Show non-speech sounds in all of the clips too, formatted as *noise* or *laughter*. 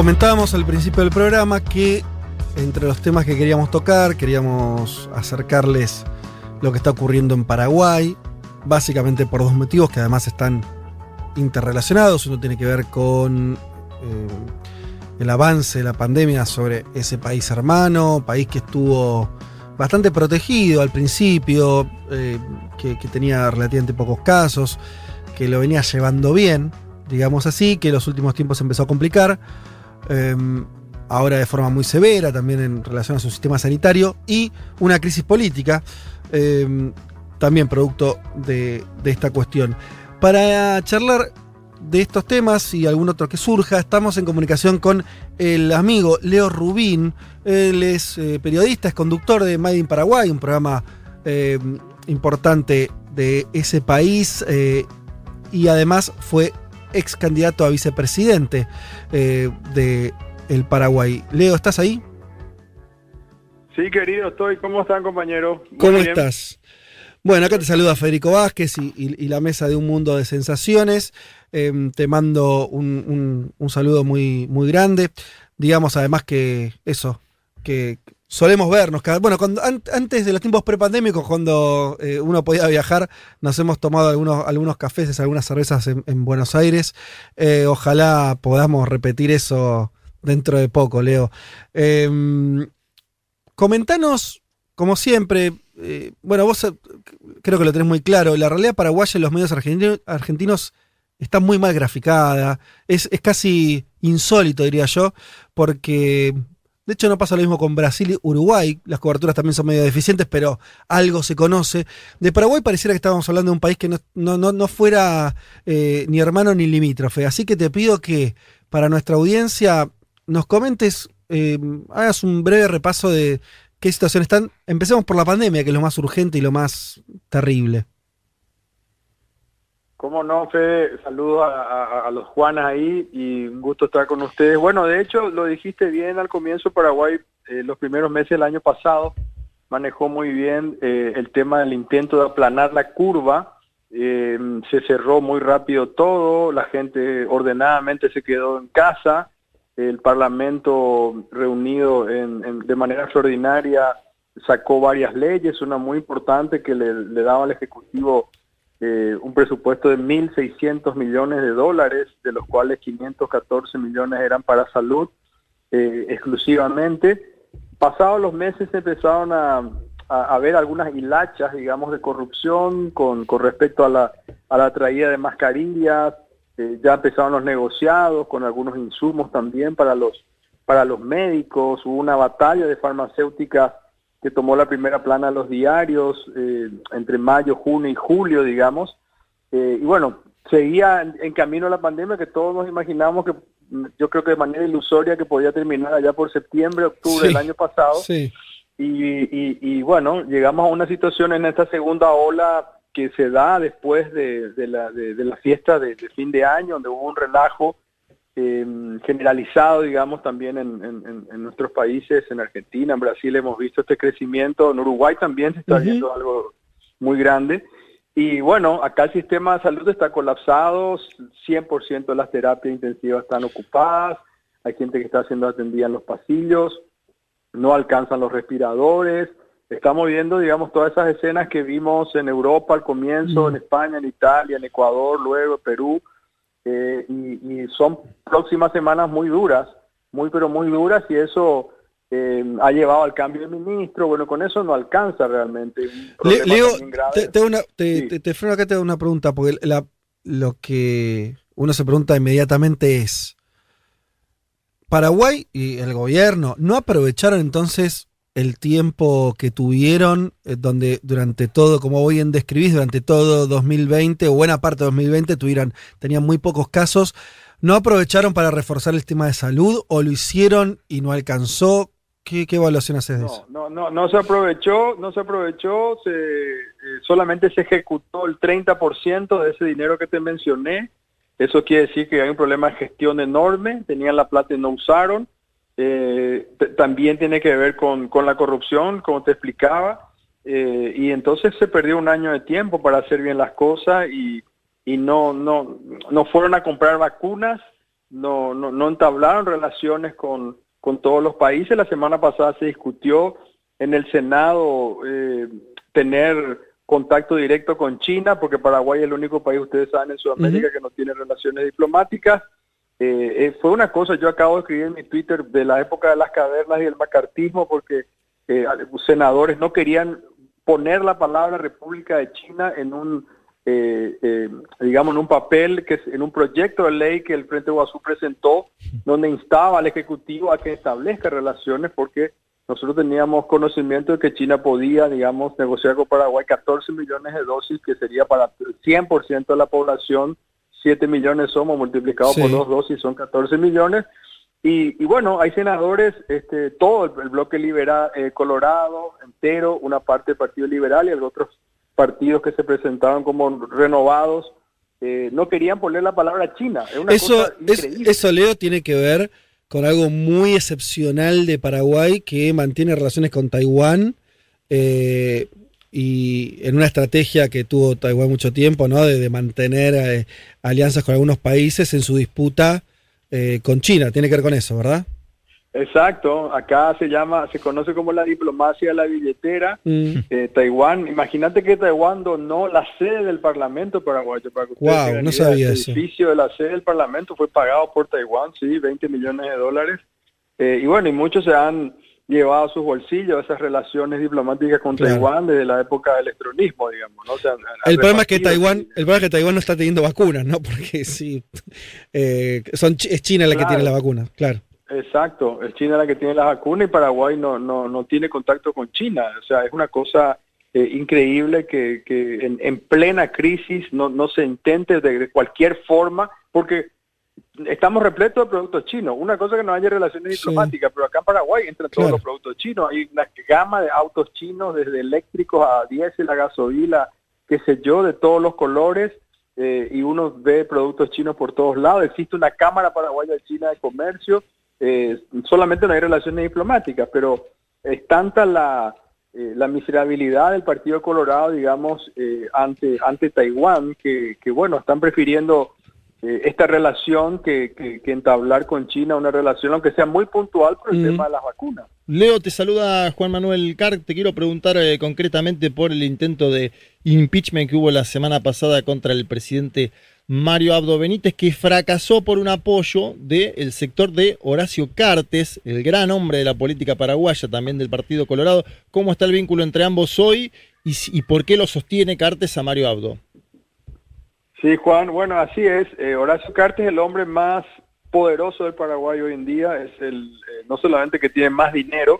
Comentábamos al principio del programa que entre los temas que queríamos tocar, queríamos acercarles lo que está ocurriendo en Paraguay, básicamente por dos motivos que además están interrelacionados. Uno tiene que ver con eh, el avance de la pandemia sobre ese país hermano, país que estuvo bastante protegido al principio, eh, que, tenía relativamente pocos casos, que lo venía llevando bien, digamos así, que en los últimos tiempos empezó a complicar. Eh, ahora de forma muy severa, también en relación a su sistema sanitario, y una crisis política, eh, también producto de, esta cuestión. Para charlar de estos temas y algún otro que surja, estamos en comunicación con el amigo Leo Rubín. Él es eh, periodista, es conductor de Made in Paraguay, un programa eh, importante de ese país, eh, y además fue ex candidato a vicepresidente eh, de el Paraguay. Leo, ¿estás ahí? Sí, querido, estoy. ¿Cómo están, compañero? Muy ¿Cómo bien. estás? Bueno, acá te saluda Federico Vázquez y, y- y la mesa de un mundo de sensaciones. Em, te mando un, un- un saludo muy, muy grande. Digamos además que eso, que solemos vernos. Bueno, antes de los tiempos prepandémicos, cuando eh, uno podía viajar, nos hemos tomado algunos, algunos cafés, algunas cervezas en, en Buenos Aires. Eh, ojalá podamos repetir eso dentro de poco, Leo. Em, comentanos, como siempre, eh, bueno, vos creo que lo tenés muy claro, la realidad paraguaya en los medios argentinos, argentinos está muy mal graficada, es, es casi insólito, diría yo, porque de hecho no pasa lo mismo con Brasil y Uruguay, las coberturas también son medio deficientes, pero algo se conoce. De Paraguay pareciera que estábamos hablando de un país que no, no, no, no fuera eh, ni hermano ni limítrofe, así que te pido que para nuestra audiencia nos comentes, eh, hagas un breve repaso de qué situación están. Empecemos por la pandemia, que es lo más urgente y lo más terrible. ¿Cómo no, Fede? Saludos a, los Juanas ahí y un gusto estar con ustedes. Bueno, de hecho, lo dijiste bien al comienzo, Paraguay, eh, los primeros meses del año pasado, manejó muy bien eh, el tema del intento de aplanar la curva. Eh, se cerró muy rápido todo, la gente ordenadamente se quedó en casa, el Parlamento reunido en- de manera extraordinaria sacó varias leyes, una muy importante que le daba al Ejecutivo eh, un presupuesto de 1.600 millones de dólares, de los cuales 514 millones eran para salud eh, exclusivamente. Pasados los meses se empezaron a, a, a ver algunas hilachas, digamos, de corrupción con, con respecto a la, a la traída de mascarillas, eh, ya empezaron los negociados con algunos insumos también para los, para los médicos, hubo una batalla de farmacéuticas que tomó la primera plana a los diarios eh, entre mayo, junio y julio, digamos. Eh, y bueno, seguía en, en camino a la pandemia que todos nos imaginamos que mm, yo creo que de manera ilusoria que podía terminar allá por septiembre, octubre Sí. del año pasado. Sí. Y, y- y, bueno, llegamos a una situación en esta segunda ola que se da después de, de la, de, de la fiesta de, de fin de año, donde hubo un relajo generalizado, digamos, también en, en- nuestros países, en Argentina, en Brasil hemos visto este crecimiento, en Uruguay también se está viendo algo muy grande. Y bueno, acá el sistema de salud está colapsado, 100% de las terapias intensivas están ocupadas, hay gente que está siendo atendida en los pasillos, no alcanzan los respiradores. Estamos viendo, digamos, todas esas escenas que vimos en Europa al comienzo, en España, en Italia, en Ecuador, luego en Perú, eh, y, y son próximas semanas muy duras, muy pero muy duras, y eso eh, ha llevado al cambio de ministro. Bueno, con eso no alcanza realmente. Un Le- Leo, te, te una- te, Sí. te- te freno acá, te hago una pregunta, porque la- lo que uno se pregunta inmediatamente es, Paraguay y el gobierno no aprovecharon entonces el tiempo que tuvieron, eh, donde durante todo, como hoy en describís, durante todo 2020 o buena parte de 2020 tuvieron, tenían muy pocos casos, ¿No aprovecharon para reforzar el tema de salud o lo hicieron y no alcanzó? ¿Qué, qué evaluación haces de No, eso? no, no, no se aprovechó, no se aprovechó, se, eh, solamente se ejecutó el 30% de ese dinero que te mencioné. Eso quiere decir que hay un problema de gestión enorme, tenían la plata y no usaron. Eh, también tiene que ver con, con la corrupción, como te explicaba. Eh, y entonces se perdió un año de tiempo para hacer bien las cosas y, y no, no, no fueron a comprar vacunas, no, no, no entablaron relaciones con, con todos los países. La semana pasada se discutió en el Senado eh, tener contacto directo con China, porque Paraguay es el único país, ustedes saben, en Sudamérica que no tiene relaciones diplomáticas. Eh, eh, fue una cosa, yo acabo de escribir en mi Twitter de la época de las cavernas y el macartismo, porque eh, senadores no querían poner la palabra República de China en un, eh, eh, digamos, en un papel, que en un proyecto de ley que el Frente Guazú presentó, donde instaba al Ejecutivo a que establezca relaciones, porque nosotros teníamos conocimiento de que China podía, digamos, negociar con Paraguay 14 millones de dosis, que sería para el 100% de la población, 7 millones somos, multiplicados por dos dosis son 14 millones, y, y bueno, hay senadores, este, todo el, el bloque liberal, eh, Colorado entero, una parte del Partido Liberal y otros partidos que se presentaban como renovados, eh, no querían poner la palabra China. Es una Eso, cosa es- increíble. eso, Leo, tiene que ver con algo muy excepcional de Paraguay que mantiene relaciones con Taiwán eh, y en una estrategia que tuvo Taiwán mucho tiempo, ¿no? De, de mantener eh, alianzas con algunos países en su disputa eh, con China. Tiene que ver con eso, ¿verdad? Exacto, acá se llama, se conoce como la diplomacia de la billetera. Mm. Eh, Taiwán, imagínate que Taiwán donó la sede del Parlamento paraguayo. Para que tengan no sabía El eso. edificio de la sede del Parlamento fue pagado por Taiwán, sí, 20 millones de dólares. Eh, y bueno, y muchos se han llevado a sus bolsillos esas relaciones diplomáticas con Claro. Taiwán desde la época del electronismo, digamos. ¿no? O sea, El problema es que Taiwán, el problema es que Taiwán no está teniendo vacunas, ¿no? *laughs* Porque sí, eh, son, es China la que tiene la vacuna, claro. Exacto, es China la que tiene la vacuna y Paraguay no, no, no tiene contacto con China. O sea, es una cosa eh, increíble que, que en, en plena crisis no, no se intente de cualquier forma, porque estamos repletos de productos chinos. Una cosa que no haya relaciones Sí. diplomáticas, pero acá en Paraguay entran todos Claro. los productos chinos. Hay una gama de autos chinos, desde eléctricos a diésel, a gasolina, qué sé yo, de todos los colores. eh, y uno ve productos chinos por todos lados. Existe una Cámara Paraguaya de China de Comercio. eh, solamente no hay relaciones diplomáticas, pero es tanta la, eh, la miserabilidad del Partido Colorado, digamos, eh, ante, ante Taiwán, que, que, bueno, están prefiriendo eh, esta relación que, que, que entablar con China, una relación, aunque sea muy puntual por el Mm. tema de las vacunas. Leo, te saluda Juan Manuel Carr. Te quiero preguntar eh, concretamente por el intento de impeachment que hubo la semana pasada contra el presidente Mario Abdo Benítez, que fracasó por un apoyo del sector de Horacio Cartes, el gran hombre de la política paraguaya, también del Partido Colorado. ¿Cómo está el vínculo entre ambos hoy y por qué lo sostiene Cartes a Mario Abdo? Sí, Juan, bueno, así es. Eh, Horacio Cartes es el hombre más poderoso del Paraguay hoy en día. Es el eh, no solamente que tiene más dinero,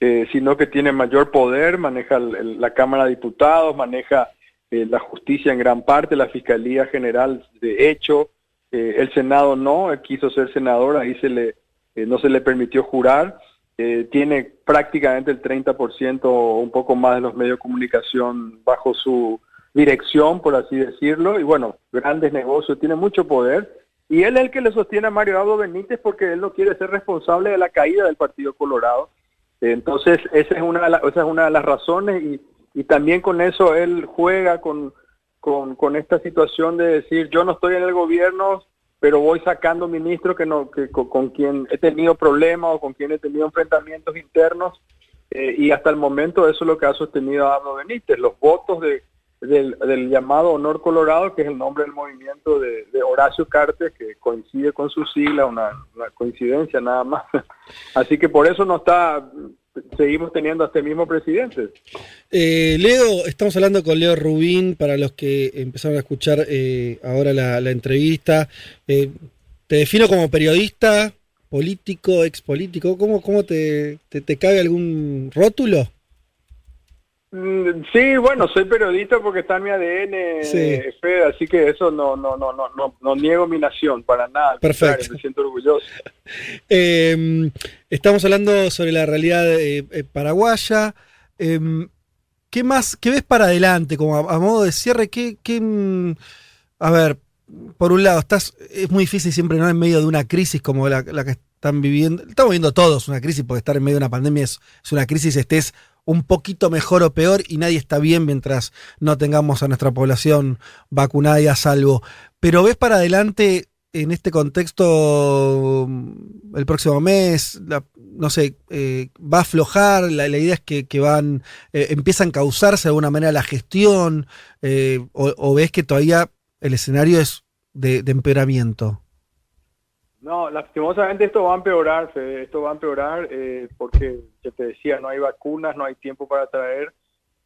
eh, sino que tiene mayor poder, maneja el- la Cámara de Diputados, maneja la justicia en gran parte, la Fiscalía General de hecho, el Senado no, él quiso ser senador, ahí se le no se le permitió jurar. Eh, tiene prácticamente el 30% o un poco más de los medios de comunicación bajo su dirección, por así decirlo, y bueno, grandes negocios, tiene mucho poder, y él es el que le sostiene a Mario Abdo Benítez porque él no quiere ser responsable de la caída del Partido Colorado. Entonces, esa es una de, la- esa es una de las razones, y, y también con eso él juega con, con, esta situación de decir, yo no estoy en el gobierno, pero voy sacando ministros que no, que, con, quien he tenido problemas o con quien he tenido enfrentamientos internos, eh, y hasta el momento eso es lo que ha sostenido Abdo Benítez, los votos de, del, llamado Honor Colorado, que es el nombre del movimiento de, de Horacio Cartes, que coincide con su sigla, una, coincidencia nada más. *laughs* Así que por eso no está, seguimos teniendo a este mismo presidente. Eh, Leo, estamos hablando con Leo Rubín, para los que empezaron a escuchar eh, ahora la, entrevista. Eh, te defino como periodista, político, expolítico. ¿Cómo, cómo te, te cabe algún rótulo? Mm, Sí, bueno, soy periodista porque está en mi ADN, Sí. eh, Fede, así que eso no, no, no, no, no, no niego mi nación para nada. Perfecto. Me siento orgulloso. *laughs* Eh, estamos hablando sobre la realidad eh, eh, paraguaya. Eh, ¿Qué más, qué ves para adelante? Como a, a modo de cierre, ¿qué, qué, mm, a ver, por un lado, estás, es muy difícil siempre, ¿no? En medio de una crisis como la, la que están viviendo. Estamos viviendo todos una crisis, porque estar en medio de una pandemia es, es una crisis, estés un poquito mejor o peor y nadie está bien mientras no tengamos a nuestra población vacunada y a salvo. Pero ves para adelante en este contexto mm, el próximo mes, no sé, eh, va a aflojar, la, idea es que, que van, eh, empieza a encauzarse de alguna manera la gestión, eh, o, o ves que todavía el escenario es de, de empeoramiento. No, lastimosamente esto va a empeorar, Fede, esto va a empeorar eh, porque, ya te decía, no hay vacunas, no hay tiempo para traer,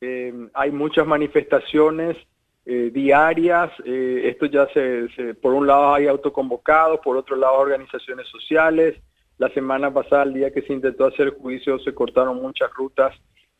eh, hay muchas manifestaciones eh, diarias, eh, esto ya se, se- por un lado hay autoconvocados, por otro lado organizaciones sociales, la semana pasada, el día que se intentó hacer juicio, se cortaron muchas rutas,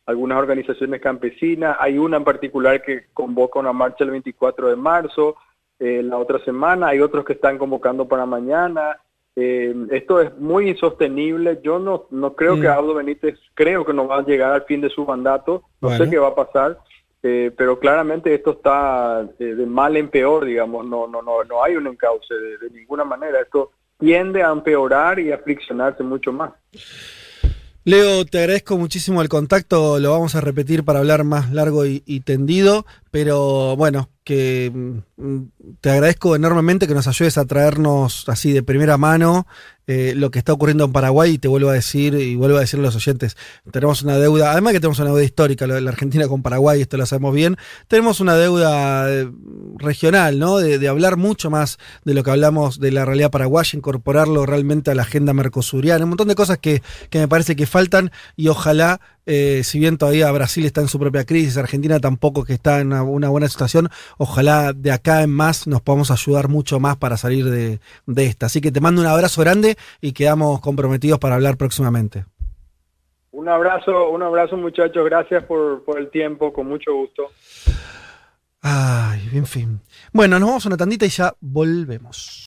algunas organizaciones campesinas, hay una en particular que convoca una marcha el 24 de marzo, la otra semana, hay otros que están convocando para mañana. Eh, esto es muy insostenible. Yo no, no creo Mm. que Abdo Benítez, creo que no va a llegar al fin de su mandato. No Bueno. sé qué va a pasar, eh, pero claramente esto está eh, de mal en peor, digamos. No, no, no, no hay un encauce de, de ninguna manera. Esto tiende a empeorar y a friccionarse mucho más. Leo, te agradezco muchísimo el contacto, lo vamos a repetir para hablar más largo y, y tendido, pero bueno, que mm, te agradezco enormemente que nos ayudes a traernos así de primera mano eh, lo que está ocurriendo en Paraguay y te vuelvo a decir y vuelvo a decirle a los oyentes, tenemos una deuda, además que tenemos una deuda histórica, de la Argentina con Paraguay, esto lo sabemos bien, tenemos una deuda eh, regional, ¿no? De, de hablar mucho más de lo que hablamos de la realidad paraguaya, incorporarlo realmente a la agenda mercosuriana, un montón de cosas que, que me parece que faltan y ojalá, eh, si bien todavía Brasil está en su propia crisis, Argentina tampoco que está en una, una buena situación, ojalá de acá en más nos podamos ayudar mucho más para salir de, de esta. Así que te mando un abrazo grande y quedamos comprometidos para hablar próximamente. Un abrazo, un abrazo muchachos. Gracias por, por el tiempo, con mucho gusto. Ay, en fin. Bueno, nos vamos a una tandita y ya volvemos.